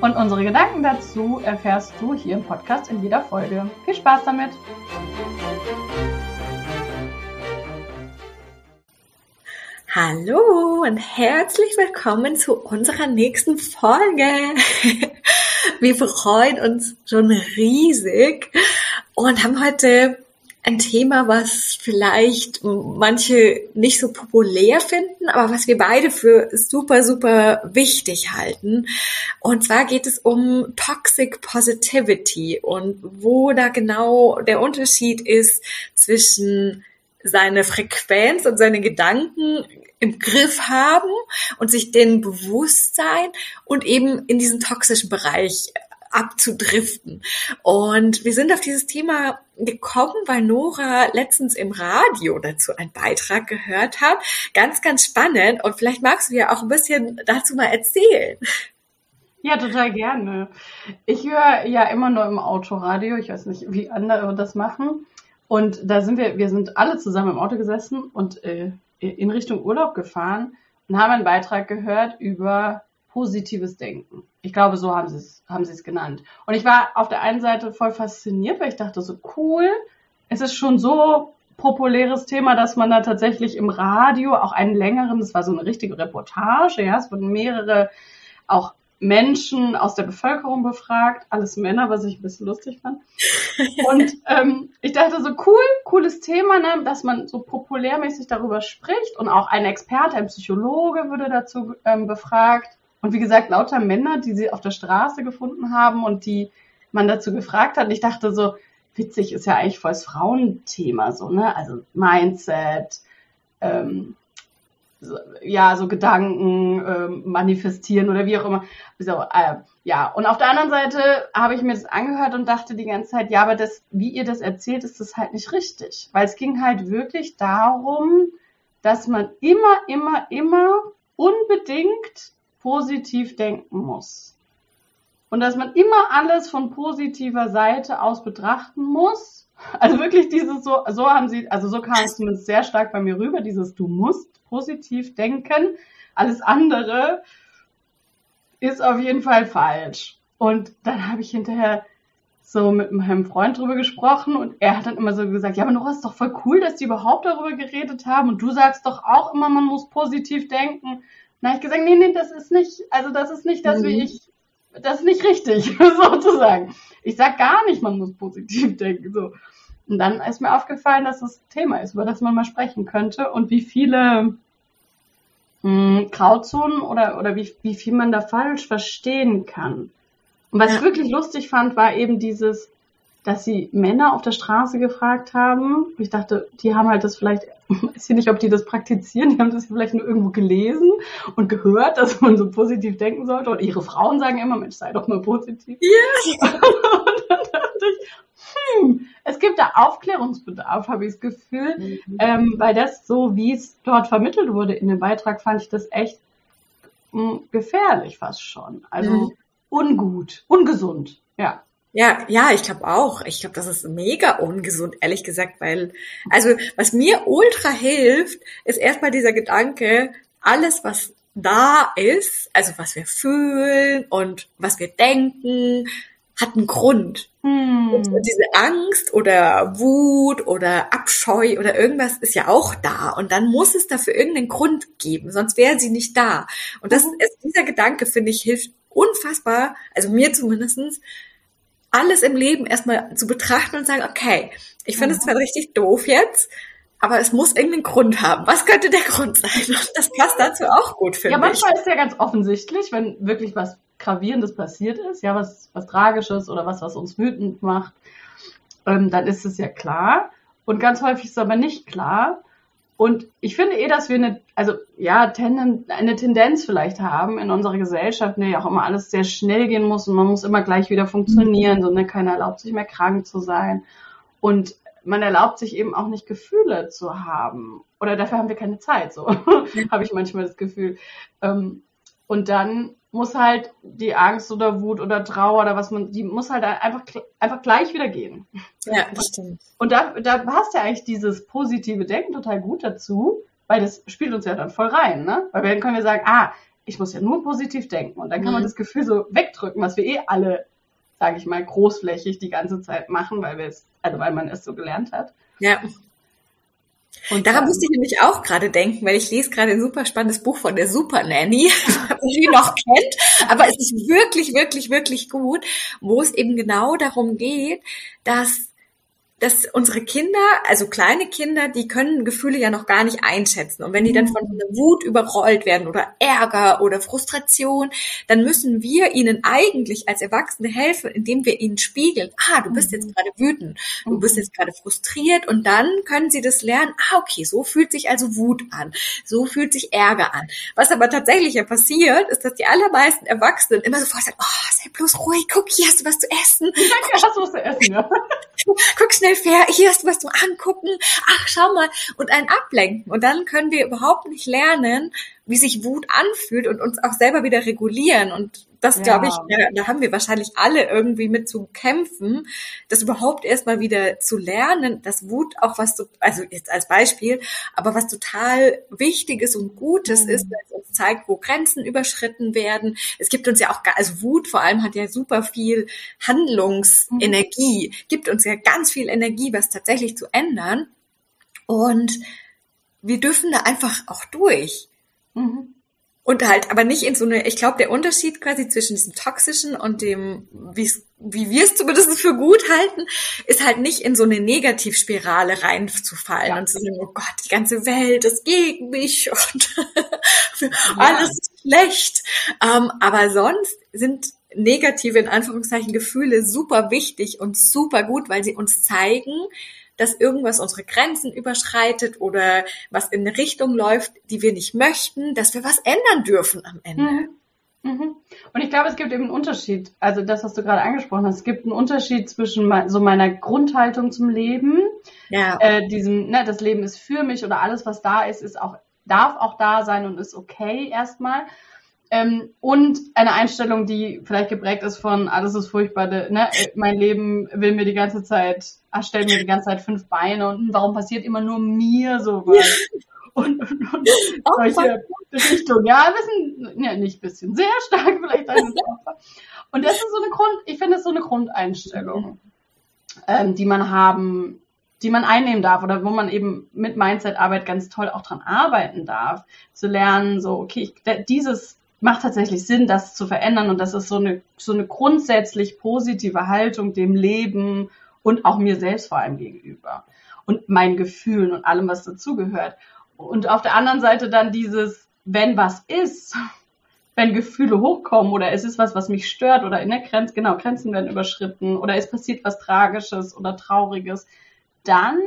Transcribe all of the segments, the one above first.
Und unsere Gedanken dazu erfährst du hier im Podcast in jeder Folge. Viel Spaß damit! Hallo und herzlich willkommen zu unserer nächsten Folge. Wir freuen uns schon riesig und haben heute ein Thema, was vielleicht manche nicht so populär finden, aber was wir beide für super, super wichtig halten. Und zwar geht es um Toxic Positivity und wo da genau der Unterschied ist zwischen seine Frequenz und seine Gedanken im Griff haben und sich den bewusst sein und eben in diesen toxischen Bereich abzudriften. Und wir sind auf dieses Thema gekommen, weil Nora letztens im Radio dazu einen Beitrag gehört hat. Ganz, ganz spannend. Und vielleicht magst du ja auch ein bisschen dazu mal erzählen. Ja, total gerne. Ich höre ja immer nur im Autoradio. Ich weiß nicht, wie andere das machen. Und da sind wir, wir sind alle zusammen im Auto gesessen und äh, in Richtung Urlaub gefahren und haben einen Beitrag gehört über positives Denken. Ich glaube, so haben sie es, haben sie es genannt. Und ich war auf der einen Seite voll fasziniert, weil ich dachte so cool, es ist schon so populäres Thema, dass man da tatsächlich im Radio auch einen längeren, das war so eine richtige Reportage, ja, es wurden mehrere auch Menschen aus der Bevölkerung befragt, alles Männer, was ich ein bisschen lustig fand. Und ähm, ich dachte so cool, cooles Thema, ne, dass man so populärmäßig darüber spricht und auch ein Experte, ein Psychologe würde dazu ähm, befragt. Und wie gesagt, lauter Männer, die sie auf der Straße gefunden haben und die man dazu gefragt hat. Und ich dachte so, witzig ist ja eigentlich voll das Frauenthema so, ne? Also Mindset, ähm, ja, so Gedanken ähm, manifestieren oder wie auch immer. So, äh, ja, und auf der anderen Seite habe ich mir das angehört und dachte die ganze Zeit, ja, aber das, wie ihr das erzählt, ist das halt nicht richtig. Weil es ging halt wirklich darum, dass man immer, immer, immer unbedingt positiv denken muss. Und dass man immer alles von positiver Seite aus betrachten muss. Also wirklich dieses so, so haben sie, also so kam es zumindest sehr stark bei mir rüber, dieses du musst positiv denken. Alles andere ist auf jeden Fall falsch. Und dann habe ich hinterher so mit meinem Freund drüber gesprochen und er hat dann immer so gesagt, ja, aber Nora, ist doch voll cool, dass die überhaupt darüber geredet haben und du sagst doch auch immer, man muss positiv denken. Dann habe ich gesagt, nee, nee, das ist nicht, also das ist nicht das, mhm. wie ich, das ist nicht richtig, sozusagen. Ich sag gar nicht, man muss positiv denken, so. Und dann ist mir aufgefallen, dass das Thema ist, über das man mal sprechen könnte und wie viele mh, hm, Grauzonen oder, oder wie, wie viel man da falsch verstehen kann. Und was ja. ich wirklich lustig fand, war eben dieses, dass sie Männer auf der Straße gefragt haben. Ich dachte, die haben halt das vielleicht, ich weiß nicht, ob die das praktizizieren, die haben das vielleicht nur irgendwo gelesen und gehört, dass man so positiv denken sollte. Und ihre Frauen sagen immer, Mensch, sei doch mal positiv. Ja. und dann dachte ich, hm, es gibt da Aufklärungsbedarf, habe ich das Gefühl, mhm. ähm, weil das so, wie es dort vermittelt wurde in dem Beitrag, fand ich das echt mh, hm, gefährlich fast schon. Also mhm. ungut, ungesund, ja. Ja, ja, ich glaube auch. Ich glaube, das ist mega ungesund, ehrlich gesagt, weil, also was mir ultra hilft, ist erstmal dieser Gedanke, alles, was da ist, also was wir fühlen und was wir denken, hat einen Grund. Hm. Und diese Angst oder Wut oder Abscheu oder irgendwas ist ja auch da. Und dann muss es dafür irgendeinen Grund geben, sonst wäre sie nicht da. Und das mhm. ist, dieser Gedanke, finde ich, hilft unfassbar, also mir zumindestens alles im Leben erstmal zu betrachten und sagen, okay, ich finde es mhm. zwar richtig doof jetzt, aber es muss irgendeinen Grund haben. Was könnte der Grund sein? Das passt dazu auch gut, finde ich. Ja, manchmal ist ja ganz offensichtlich, wenn wirklich was Gravierendes passiert ist, ja, was, was Tragisches oder was, was uns wütend macht, ähm, dann ist es ja klar. Und ganz häufig ist es aber nicht klar. Und ich finde eh, dass wir eine, also ja, tenden, eine Tendenz vielleicht haben in unserer Gesellschaft, ne, ja auch immer alles sehr schnell gehen muss und man muss immer gleich wieder funktionieren, sondern keiner erlaubt sich mehr krank zu sein. Und man erlaubt sich eben auch nicht Gefühle zu haben. Oder dafür haben wir keine Zeit, so habe ich manchmal das Gefühl. Ähm, und dann muss halt die Angst oder Wut oder Trauer oder was man, die muss halt einfach, einfach gleich wieder gehen. Ja, das stimmt. Und da, da passt ja eigentlich dieses positive Denken total gut dazu, weil das spielt uns ja dann voll rein, ne? Weil dann können wir sagen, ah, ich muss ja nur positiv denken und dann kann mhm. man das Gefühl so wegdrücken, was wir eh alle, sage ich mal, großflächig die ganze Zeit machen, weil wir es, also weil man es so gelernt hat. Ja. Und daran musste ich nämlich auch gerade denken, weil ich lese gerade ein super spannendes Buch von der Super Nanny, die noch kennt, aber es ist wirklich, wirklich, wirklich gut, wo es eben genau darum geht, dass dass unsere Kinder, also kleine Kinder, die können Gefühle ja noch gar nicht einschätzen. Und wenn die dann mhm. von Wut überrollt werden oder Ärger oder Frustration, dann müssen wir ihnen eigentlich als Erwachsene helfen, indem wir ihnen spiegeln, ah, du bist jetzt mhm. gerade wütend, du bist mhm. jetzt gerade frustriert und dann können sie das lernen, ah, okay, so fühlt sich also Wut an, so fühlt sich Ärger an. Was aber tatsächlich ja passiert, ist, dass die allermeisten Erwachsenen immer sofort sagen, oh, sei bloß ruhig, guck, hier hast du was zu essen. Danke, hast du was zu essen, ja. guck schnell fair, hier du was zum Angucken, ach, schau mal, und einen ablenken. Und dann können wir überhaupt nicht lernen, wie sich Wut anfühlt und uns auch selber wieder regulieren. Und das, glaube ich, da, da, haben wir wahrscheinlich alle irgendwie mit zu kämpfen, das überhaupt erstmal wieder zu lernen, dass Wut auch was, so, also jetzt als Beispiel, aber was total Wichtiges und Gutes mhm. ist, weil es uns zeigt, wo Grenzen überschritten werden. Es gibt uns ja auch, also Wut vor allem hat ja super viel Handlungsenergie, mhm. gibt uns ja ganz viel Energie, was tatsächlich zu ändern. Und wir dürfen da einfach auch durch. Mhm. Und halt, aber nicht in so eine, ich glaube, der Unterschied quasi zwischen diesem toxischen und dem, wie wir es zumindest für gut halten, ist halt nicht in so eine Negativspirale reinzufallen ja. und zu sagen, oh Gott, die ganze Welt ist gegen mich und ja. alles ist schlecht. Ähm, aber sonst sind negative, in Anführungszeichen, Gefühle super wichtig und super gut, weil sie uns zeigen, dass irgendwas unsere Grenzen überschreitet oder was in eine Richtung läuft, die wir nicht möchten, dass wir was ändern dürfen am Ende. Mhm. Mhm. Und ich glaube, es gibt eben einen Unterschied. Also das, was du gerade angesprochen hast, es gibt einen Unterschied zwischen so meiner Grundhaltung zum Leben, ja. äh, diesem, ne, das Leben ist für mich oder alles, was da ist, ist auch darf auch da sein und ist okay erstmal. Ähm, und eine Einstellung, die vielleicht geprägt ist von alles ist furchtbar, ne? mein Leben will mir die ganze Zeit, ach, stellt mir die ganze Zeit fünf Beine und warum passiert immer nur mir sowas? und, und, und solche Richtungen. Ja, ein bisschen, ja, nicht ein bisschen, sehr stark vielleicht. und das ist so eine Grund, ich finde, das so eine Grundeinstellung, ähm, die man haben, die man einnehmen darf oder wo man eben mit Mindset-Arbeit ganz toll auch dran arbeiten darf, zu lernen, so, okay, ich, dieses macht tatsächlich Sinn, das zu verändern und das ist so eine, so eine grundsätzlich positive Haltung dem Leben und auch mir selbst vor allem gegenüber und meinen Gefühlen und allem, was dazugehört. Und auf der anderen Seite dann dieses, wenn was ist, wenn Gefühle hochkommen oder es ist was, was mich stört oder in der Grenze, genau, Grenzen werden überschritten oder es passiert was Tragisches oder Trauriges, dann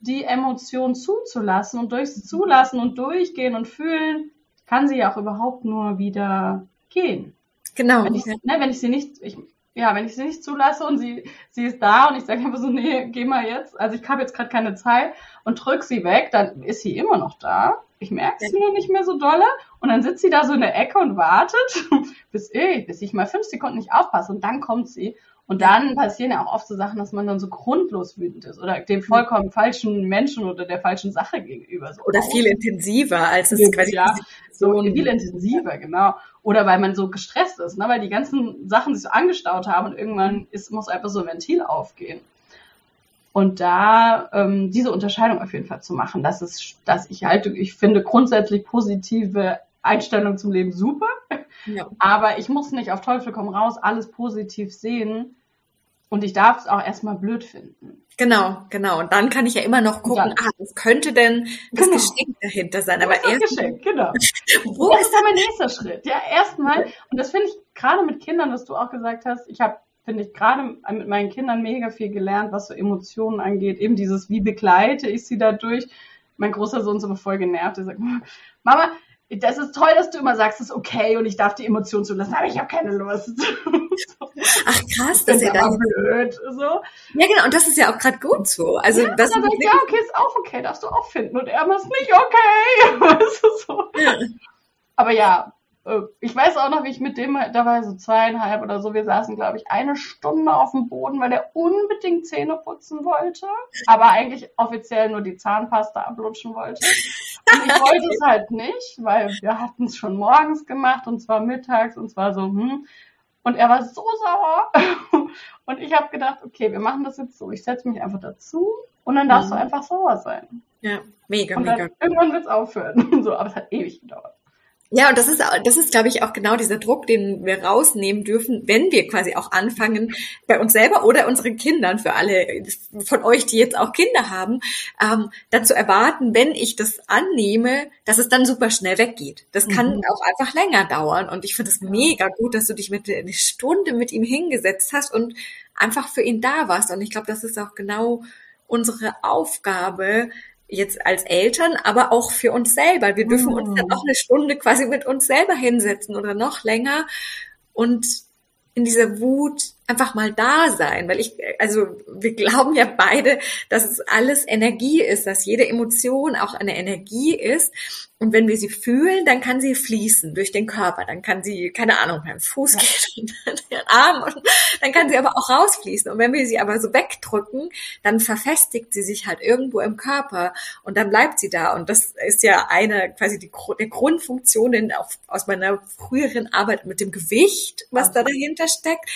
die Emotion zuzulassen und durchs Zulassen und durchgehen und fühlen, kann sie ja auch überhaupt nur wieder gehen. Genau. Wenn ich, ne, wenn ich sie nicht, ich, ja, wenn ich sie nicht zulasse und sie, sie ist da und ich sage einfach so, nee, geh mal jetzt, also ich habe jetzt gerade keine Zeit und drück sie weg, dann ist sie immer noch da. Ich merke sie nur nicht mehr so dolle und dann sitzt sie da so in der Ecke und wartet, bis ich, bis ich mal fünf Sekunden nicht aufpasse und dann kommt sie und dann passieren ja auch oft so Sachen, dass man dann so grundlos wütend ist oder dem vollkommen falschen Menschen oder der falschen Sache gegenüber. So oder viel intensiver, als es quasi ja, so viel intensiver, genau. Oder weil man so gestresst ist, ne? weil die ganzen Sachen sich so angestaut haben und irgendwann ist, muss einfach so ein Ventil aufgehen. Und da ähm, diese Unterscheidung auf jeden Fall zu machen, das ist, dass ich halte, ich finde grundsätzlich positive Einstellung zum Leben super. Ja. Aber ich muss nicht auf Teufel komm raus alles positiv sehen. Und ich darf es auch erstmal blöd finden. Genau, genau. Und dann kann ich ja immer noch gucken, ah, was könnte denn das genau. Geschenk dahinter sein? Aber erst Geschenk, genau. Wo ist da mein nächster Schritt? Ja, erstmal, und das finde ich gerade mit Kindern, was du auch gesagt hast, ich habe, finde ich, gerade mit meinen Kindern mega viel gelernt, was so Emotionen angeht. Eben dieses, wie begleite ich sie dadurch. Mein großer Sohn ist aber voll genervt. Er sagt, Mama, das ist toll, dass du immer sagst, es ist okay und ich darf die Emotionen zulassen, aber ich habe keine Lust. Ach krass, das ist ja dann blöd. So. Ja genau, und das ist ja auch gerade gut so. Also ja, das dann sagt, ja, okay, ist auch okay, darfst du auch finden. Und er ist nicht okay. so. Aber ja, ich weiß auch noch, wie ich mit dem, da war so zweieinhalb oder so, wir saßen, glaube ich, eine Stunde auf dem Boden, weil der unbedingt Zähne putzen wollte, aber eigentlich offiziell nur die Zahnpasta ablutschen wollte. Und ich wollte es halt nicht, weil wir hatten es schon morgens gemacht und zwar mittags und zwar so, hm. Und er war so sauer. Und ich habe gedacht, okay, wir machen das jetzt so. Ich setze mich einfach dazu und dann darfst mhm. du einfach sauer sein. Ja, mega, und dann, mega. Irgendwann wird es aufhören. So, aber es hat ewig gedauert. Ja, und das ist, das ist, glaube ich, auch genau dieser Druck, den wir rausnehmen dürfen, wenn wir quasi auch anfangen, bei uns selber oder unseren Kindern, für alle von euch, die jetzt auch Kinder haben, ähm, dann zu erwarten, wenn ich das annehme, dass es dann super schnell weggeht. Das kann mhm. auch einfach länger dauern. Und ich finde es mega gut, dass du dich mit eine Stunde mit ihm hingesetzt hast und einfach für ihn da warst. Und ich glaube, das ist auch genau unsere Aufgabe, jetzt als Eltern, aber auch für uns selber. Wir dürfen uns dann mhm. auch eine Stunde quasi mit uns selber hinsetzen oder noch länger und in dieser Wut einfach mal da sein, weil ich, also wir glauben ja beide, dass es alles Energie ist, dass jede Emotion auch eine Energie ist. Und wenn wir sie fühlen, dann kann sie fließen durch den Körper. Dann kann sie, keine Ahnung, beim Fuß ja. gehen und den Arm und dann kann sie aber auch rausfließen. Und wenn wir sie aber so wegdrücken, dann verfestigt sie sich halt irgendwo im Körper und dann bleibt sie da. Und das ist ja eine quasi die, der Grundfunktion auch aus meiner früheren Arbeit mit dem Gewicht, was da dahinter steckt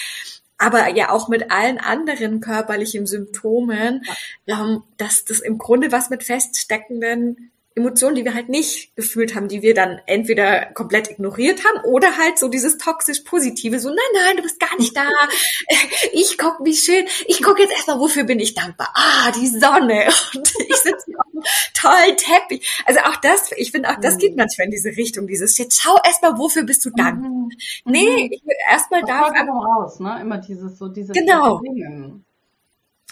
aber ja auch mit allen anderen körperlichen Symptomen, ja. dass das im Grunde was mit feststeckenden Emotionen, die wir halt nicht gefühlt haben, die wir dann entweder komplett ignoriert haben oder halt so dieses toxisch Positive, so nein, nein, du bist gar nicht da. Ich guck, wie schön. Ich guck jetzt erstmal, wofür bin ich dankbar? Ah, die Sonne und ich sitze auf einem tollen Teppich. Also auch das, ich finde auch das geht mhm. manchmal in diese Richtung, dieses jetzt schau erstmal, wofür bist du dankbar? Mhm. Nee, mhm. ich will erstmal da raus, ne? Immer dieses so diese genau. Dinge.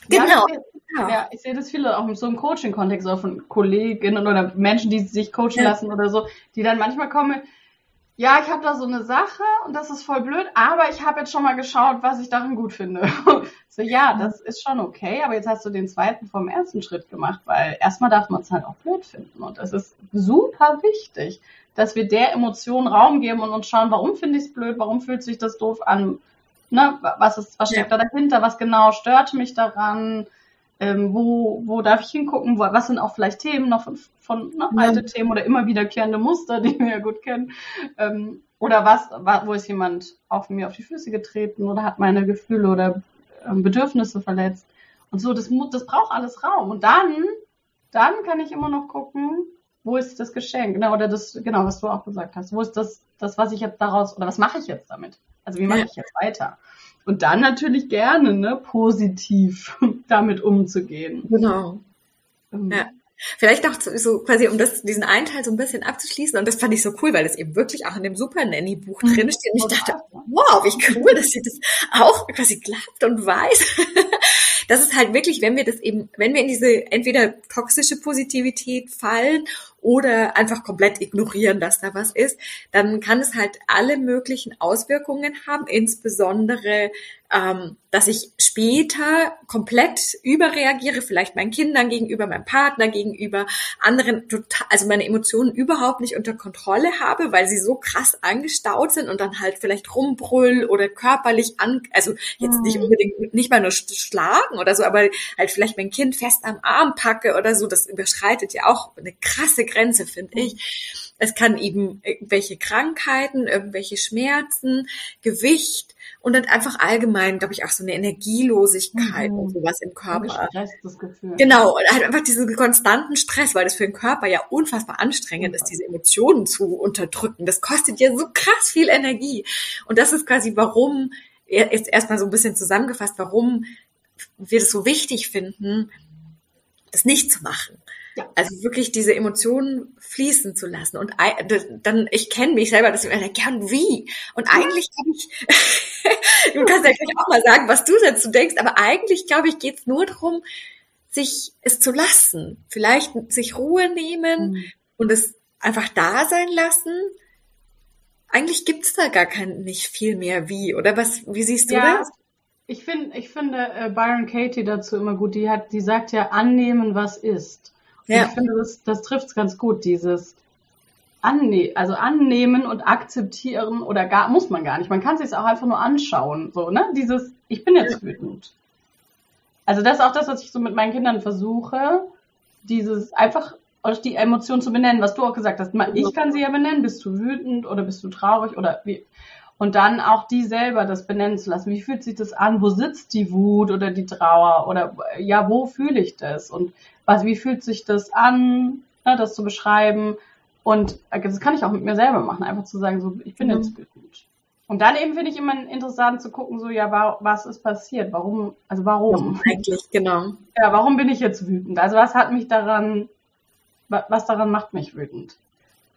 Genau. Ja, ja. ja, ich sehe das viele auch so im Coaching-Kontext, auch von Kolleginnen oder Menschen, die sich coachen ja. lassen oder so, die dann manchmal kommen, ja, ich habe da so eine Sache und das ist voll blöd, aber ich habe jetzt schon mal geschaut, was ich darin gut finde. so, ja, das ist schon okay, aber jetzt hast du den zweiten vom ersten Schritt gemacht, weil erstmal darf man es halt auch blöd finden und es ist super wichtig, dass wir der Emotion Raum geben und uns schauen, warum finde ich es blöd, warum fühlt sich das doof an, ne, was ist, was steckt ja. da dahinter, was genau stört mich daran, ähm, wo, wo darf ich hingucken, wo, was sind auch vielleicht Themen noch von, von ne, ja. alte Themen oder immer wiederkehrende Muster, die wir ja gut kennen. Ähm, oder was, wo ist jemand auf mir auf die Füße getreten oder hat meine Gefühle oder ähm, Bedürfnisse verletzt. Und so, das, das braucht alles Raum. Und dann, dann kann ich immer noch gucken, wo ist das Geschenk? Ne? Oder das, genau, was du auch gesagt hast. Wo ist das, das, was ich jetzt daraus, oder was mache ich jetzt damit? Also wie mache ich jetzt weiter? Und dann natürlich gerne, ne, positiv damit umzugehen. Genau. Ähm. Ja. Vielleicht noch so quasi, um das, diesen einen Teil so ein bisschen abzuschließen. Und das fand ich so cool, weil das eben wirklich auch in dem Super Nanny Buch mhm. drin steht. Und ich dachte, wow, wie cool, dass sie das auch quasi klappt und weiß. das ist halt wirklich, wenn wir das eben, wenn wir in diese entweder toxische Positivität fallen oder einfach komplett ignorieren, dass da was ist, dann kann es halt alle möglichen Auswirkungen haben, insbesondere ähm, dass ich später komplett überreagiere, vielleicht meinen Kindern gegenüber, meinem Partner gegenüber, anderen total, also meine Emotionen überhaupt nicht unter Kontrolle habe, weil sie so krass angestaut sind und dann halt vielleicht rumbrüll oder körperlich an, also jetzt nicht hm. unbedingt nicht mal nur schlagen oder so, aber halt vielleicht mein Kind fest am Arm packe oder so, das überschreitet ja auch eine krasse Grenze, finde ich. Es kann eben irgendwelche Krankheiten, irgendwelche Schmerzen, Gewicht und dann einfach allgemein, glaube ich, auch so eine Energielosigkeit mhm. und sowas im Körper. Das Gefühl. Genau, und halt einfach diesen konstanten Stress, weil das für den Körper ja unfassbar anstrengend ist, diese Emotionen zu unterdrücken. Das kostet ja so krass viel Energie. Und das ist quasi, warum, jetzt erstmal so ein bisschen zusammengefasst, warum wir das so wichtig finden, das nicht zu machen. Ja. Also wirklich diese Emotionen fließen zu lassen. Und dann, ich kenne mich selber, dass ich mir denke, ja, und wie? Und eigentlich glaube ich, du kannst ja gleich auch mal sagen, was du dazu denkst, aber eigentlich, glaube ich, geht es nur darum, sich es zu lassen. Vielleicht sich Ruhe nehmen mhm. und es einfach da sein lassen. Eigentlich gibt's da gar kein nicht viel mehr wie, oder was? Wie siehst du ja, das? Ich finde, ich finde äh, Byron Katie dazu immer gut. Die hat, die sagt ja annehmen, was ist. Ja. ich finde, das, das trifft's ganz gut. Dieses anne also annehmen und akzeptieren oder gar muss man gar nicht. Man kann sich auch einfach nur anschauen. So ne, dieses ich bin jetzt wütend. Also das ist auch das, was ich so mit meinen Kindern versuche. Dieses einfach die Emotion zu benennen, was du auch gesagt hast. Ich kann sie ja benennen. Bist du wütend oder bist du traurig oder wie? Und dann auch die selber das benennen zu lassen. Wie fühlt sich das an? Wo sitzt die Wut oder die Trauer? Oder ja, wo fühle ich das? Und was, wie fühlt sich das an, ne, das zu beschreiben? Und das kann ich auch mit mir selber machen, einfach zu sagen, so, ich bin mhm. jetzt wütend. Und dann eben finde ich immer interessant zu gucken, so, ja, was ist passiert? Warum, also warum? Ja, eigentlich, genau. Ja, warum bin ich jetzt wütend? Also was hat mich daran, was daran macht mich wütend?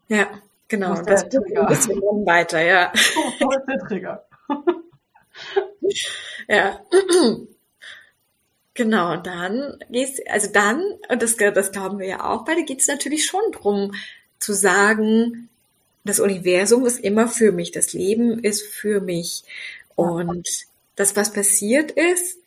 Ja. Genau, das, das ist ein bisschen weiter, ja. Wo ist der Trigger? ja. Genau, und dann geht's, also dann, und das, das glauben wir ja auch beide, geht's natürlich schon drum zu sagen, das Universum ist immer für mich, das Leben ist für mich. Und das, was passiert ist,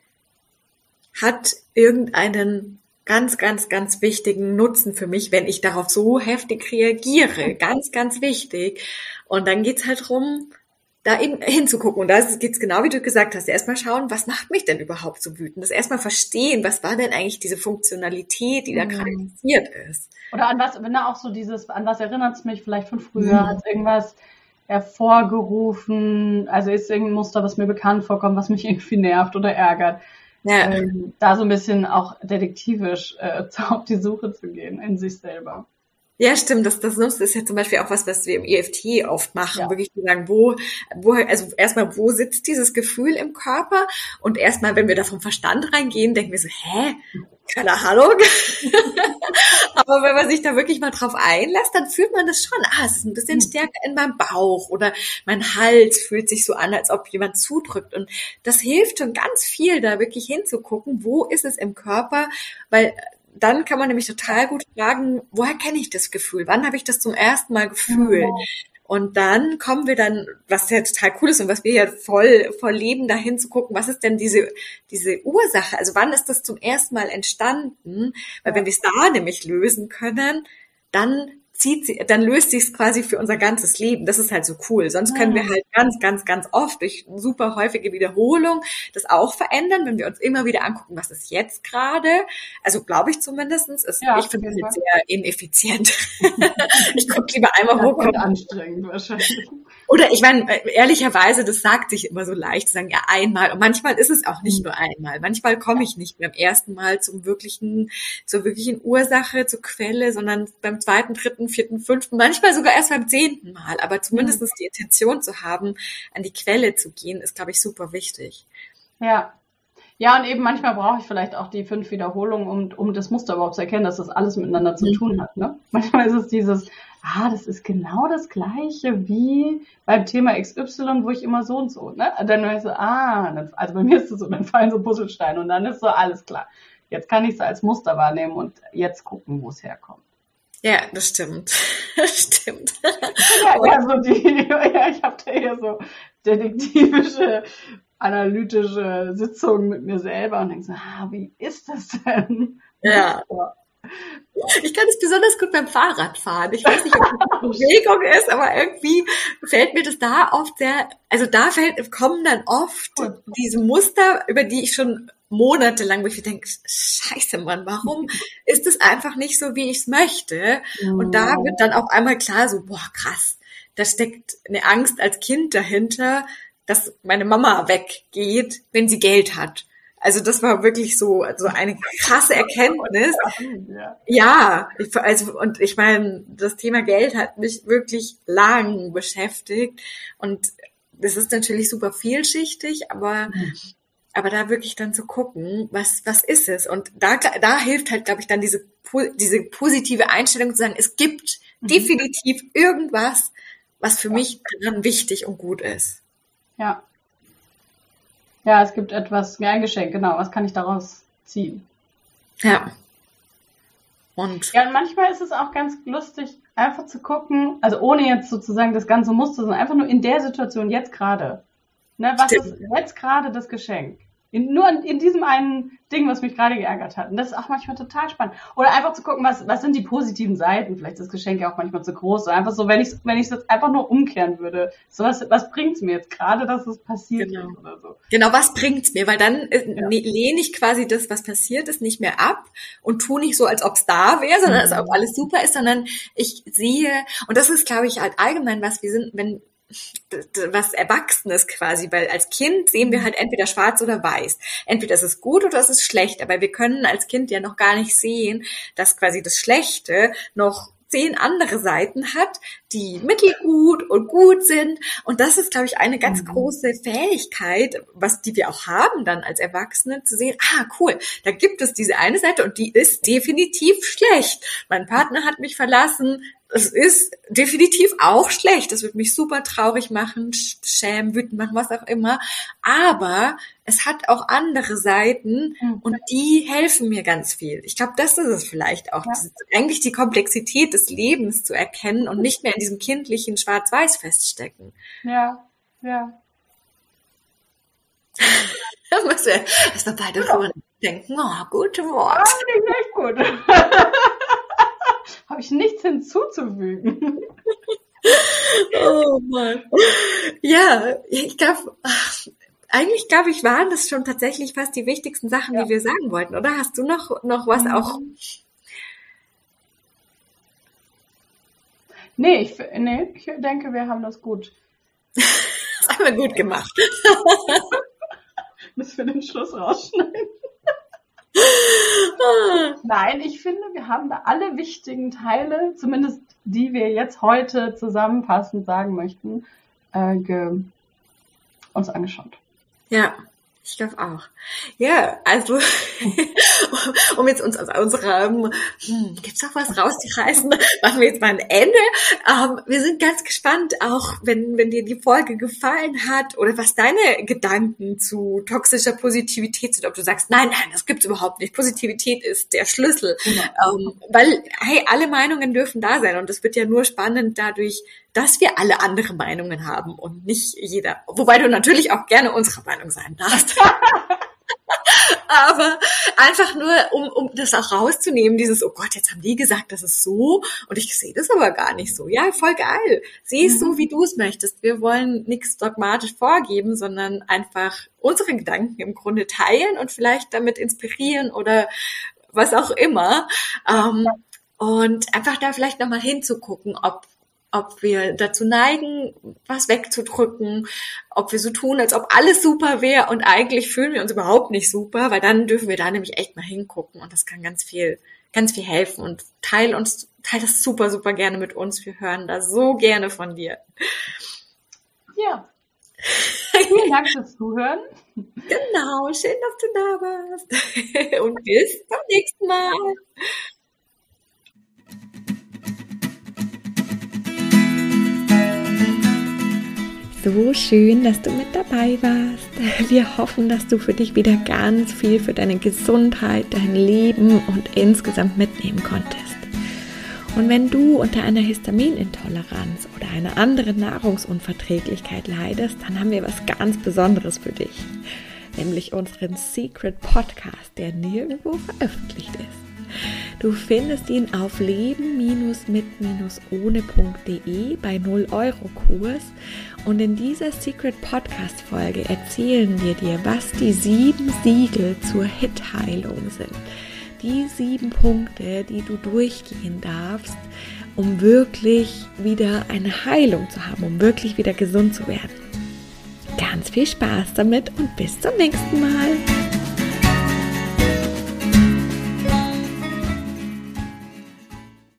hat irgendeinen ganz, ganz, ganz wichtigen Nutzen für mich, wenn ich darauf so heftig reagiere. Ganz, ganz wichtig. Und dann geht's halt drum, da eben hinzugucken. Und da geht's genau wie du gesagt hast. Erstmal schauen, was macht mich denn überhaupt so wütend? Das erstmal verstehen, was war denn eigentlich diese Funktionalität, die da mhm. gerade passiert ist. Oder an was, wenn da auch so dieses, an was erinnert es mich vielleicht von früher? Mhm. Hat irgendwas hervorgerufen? Also ist irgendein Muster, was mir bekannt vorkommt, was mich irgendwie nervt oder ärgert? Ja. ähm, da so ein bisschen auch detektivisch äh, auf die Suche zu gehen in sich selber. Ja, stimmt. Das, das ist ja zum Beispiel auch was, was wir im EFT oft machen. Ja. Wirklich zu sagen, wo, wo, also erstmal, wo sitzt dieses Gefühl im Körper? Und erstmal, wenn wir da vom Verstand reingehen, denken wir so, hä? Keine Ahnung. Aber wenn man sich da wirklich mal drauf einlässt, dann fühlt man das schon. Ah, es ist ein bisschen hm. stärker in meinem Bauch oder mein Hals fühlt sich so an, als ob jemand zudrückt. Und das hilft schon ganz viel, da wirklich hinzugucken, wo ist es im Körper, weil dann kann man nämlich total gut fragen, woher kenne ich das Gefühl? Wann habe ich das zum ersten Mal gefühlt? Und dann kommen wir dann, was ja total cool ist und was wir ja voll, voll leben, dahin zu gucken, was ist denn diese, diese Ursache? Also wann ist das zum ersten Mal entstanden? Weil wenn wir es da nämlich lösen können, dann zieht dann löst sich es quasi für unser ganzes Leben. Das ist halt so cool. Sonst können wir halt ganz, ganz, ganz oft durch super häufige Wiederholung das auch verändern, wenn wir uns immer wieder angucken, was ist jetzt gerade. Also glaube ich zumindestens. Ist, ja, ich finde das jetzt sehr ineffizient. ich gucke lieber einmal hoch. Und anstrengend wahrscheinlich. Oder ich meine, ehrlicherweise, das sagt sich immer so leicht, zu sagen, ja, einmal. Und manchmal ist es auch nicht mhm. nur einmal. Manchmal komme ich nicht beim ersten Mal zum wirklichen, zur wirklichen Ursache, zur Quelle, sondern beim zweiten, dritten, vierten, fünften, manchmal sogar erst beim zehnten Mal. Aber zumindest mhm. die Intention zu haben, an die Quelle zu gehen, ist, glaube ich, super wichtig. Ja. Ja, und eben manchmal brauche ich vielleicht auch die fünf Wiederholungen, um, um das Muster überhaupt zu erkennen, dass das alles miteinander zu mhm. tun hat. Ne? Manchmal ist es dieses, ah, das ist genau das Gleiche wie beim Thema XY, wo ich immer so und so, ne? Und dann ich so, ah, also bei mir ist es so, dann fallen so Puzzlesteine und dann ist so alles klar. Jetzt kann ich es als Muster wahrnehmen und jetzt gucken, wo es herkommt. Ja, das stimmt. Das stimmt. Ja, ja, so die, ja ich habe da hier so detektivische, analytische Sitzungen mit mir selber und denke so, ah, wie ist das denn? Ja. Ich kann es besonders gut beim Fahrradfahren. Ich weiß nicht, ob das Bewegung ist, aber irgendwie fällt mir das da oft sehr, also da fällt, kommen dann oft diese Muster, über die ich schon monatelang, wo ich denke, scheiße Mann, warum ist es einfach nicht so, wie ich es möchte? Und da wird dann auf einmal klar so, boah, krass, da steckt eine Angst als Kind dahinter, dass meine Mama weggeht, wenn sie Geld hat. Also das war wirklich so, so eine krasse Erkenntnis. Ja, ich, also und ich meine, das Thema Geld hat mich wirklich lang beschäftigt und das ist natürlich super vielschichtig, aber aber da wirklich dann zu gucken, was was ist es und da da hilft halt, glaube ich, dann diese diese positive Einstellung zu sagen, es gibt mhm. definitiv irgendwas, was für ja. mich dran wichtig und gut ist. Ja, ja, es gibt etwas, ja, ein Geschenk, genau. Was kann ich daraus ziehen? Ja. Und? Ja, und manchmal ist es auch ganz lustig, einfach zu gucken, also ohne jetzt sozusagen das ganze Muster, sondern einfach nur in der Situation jetzt gerade. Ne, was Stimmt. ist jetzt gerade das Geschenk? In, nur in, in, diesem einen Ding, was mich gerade geärgert hat. Und das ist auch manchmal total spannend. Oder einfach zu gucken, was, was sind die positiven Seiten. Vielleicht ist das Geschenk ja auch manchmal zu groß. Oder einfach so, wenn ich wenn ich es jetzt einfach nur umkehren würde. So was, was bringt's mir jetzt gerade, dass es passiert genau. ist oder so. Genau, was bringt's mir? Weil dann äh, ja. Ne, lehne ich quasi das, was passiert ist, nicht mehr ab und tu nicht so, als ob's da wäre, sondern mhm. als ob alles super ist, sondern ich sehe, und das ist, glaube ich, halt allgemein was, wir sind, wenn was Erwachsenes quasi, weil als Kind sehen wir halt entweder schwarz oder weiß. Entweder ist es gut oder es ist schlecht, aber wir können als Kind ja noch gar nicht sehen, dass quasi das Schlechte noch zehn andere Seiten hat, die mittelgut und gut sind. Und das ist, glaube ich, eine ganz mhm. große Fähigkeit, was die wir auch haben dann als Erwachsene, zu sehen, ah, cool, da gibt es diese eine Seite und die ist definitiv schlecht. Mein Partner hat mich verlassen, es ist definitiv auch schlecht. Das wird mich super traurig machen, schämen, wütend machen, was auch immer. Aber es hat auch andere Seiten mhm. und die helfen mir ganz viel. Ich glaube, das ist es vielleicht auch. Ja. eigentlich die Komplexität des Lebens zu erkennen und nicht mehr in diesem kindlichen Schwarz-Weiß feststecken. Ja, ja. da müssen wir erstmal beide ja. denken. Oh, gute Wort. Ja, echt gut. habe ich nichts hinzuzufügen. oh Mann. Ja, ich glaube, eigentlich glaube ich, waren das schon tatsächlich fast die wichtigsten Sachen, ja. die wir sagen wollten, oder? Hast du noch, noch was auch? Nee, ich, nee, ich denke, wir haben das gut. das haben wir gut gemacht. Müssen wir den Schluss rausschneiden. Nein, ich finde, wir haben da alle wichtigen Teile, zumindest die wir jetzt heute zusammenfassend sagen möchten, äh, uns angeschaut. Ja, ich glaube auch. Ja, also um jetzt uns aus unserem, hm, gibt's noch was rauszureißen, machen wir jetzt mal ein Ende. Ähm, wir sind ganz gespannt, auch wenn, wenn dir die Folge gefallen hat oder was deine Gedanken zu toxischer Positivität sind, ob du sagst, nein, nein, das gibt's überhaupt nicht. Positivität ist der Schlüssel. Genau. Ähm, weil, hey, alle Meinungen dürfen da sein und es wird ja nur spannend dadurch, dass wir alle andere Meinungen haben und nicht jeder. Wobei du natürlich auch gerne unserer Meinung sein darfst. Aber einfach nur, um, um das auch rauszunehmen, dieses, oh Gott, jetzt haben die gesagt, das ist so und ich sehe das aber gar nicht so. Ja, voll geil. Sieh es mhm. so, wie du es möchtest. Wir wollen nichts dogmatisch vorgeben, sondern einfach unsere Gedanken im Grunde teilen und vielleicht damit inspirieren oder was auch immer. Ähm, und einfach da vielleicht nochmal hinzugucken, ob ob wir dazu neigen, was wegzudrücken, ob wir so tun, als ob alles super wäre und eigentlich fühlen wir uns überhaupt nicht super, weil dann dürfen wir da nämlich echt mal hingucken und das kann ganz viel, ganz viel helfen und teil uns, teil das super, super gerne mit uns. Wir hören da so gerne von dir. Ja. Vielen Dank fürs Zuhören. Genau, schön, dass du da warst. Und bis zum nächsten Mal. So schön, dass du mit dabei warst. Wir hoffen, dass du für dich wieder ganz viel für deine Gesundheit, dein Leben und insgesamt mitnehmen konntest. Und wenn du unter einer Histaminintoleranz oder einer anderen Nahrungsunverträglichkeit leidest, dann haben wir was ganz Besonderes für dich, nämlich unseren Secret Podcast, der nirgendwo veröffentlicht ist. Du findest ihn auf leben-mit-ohne.de bei 0 Euro Kurs und in dieser Secret Podcast Folge erzählen wir dir, was die sieben Siegel zur Hitheilung sind. Die sieben Punkte, die du durchgehen darfst, um wirklich wieder eine Heilung zu haben, um wirklich wieder gesund zu werden. Ganz viel Spaß damit und bis zum nächsten Mal.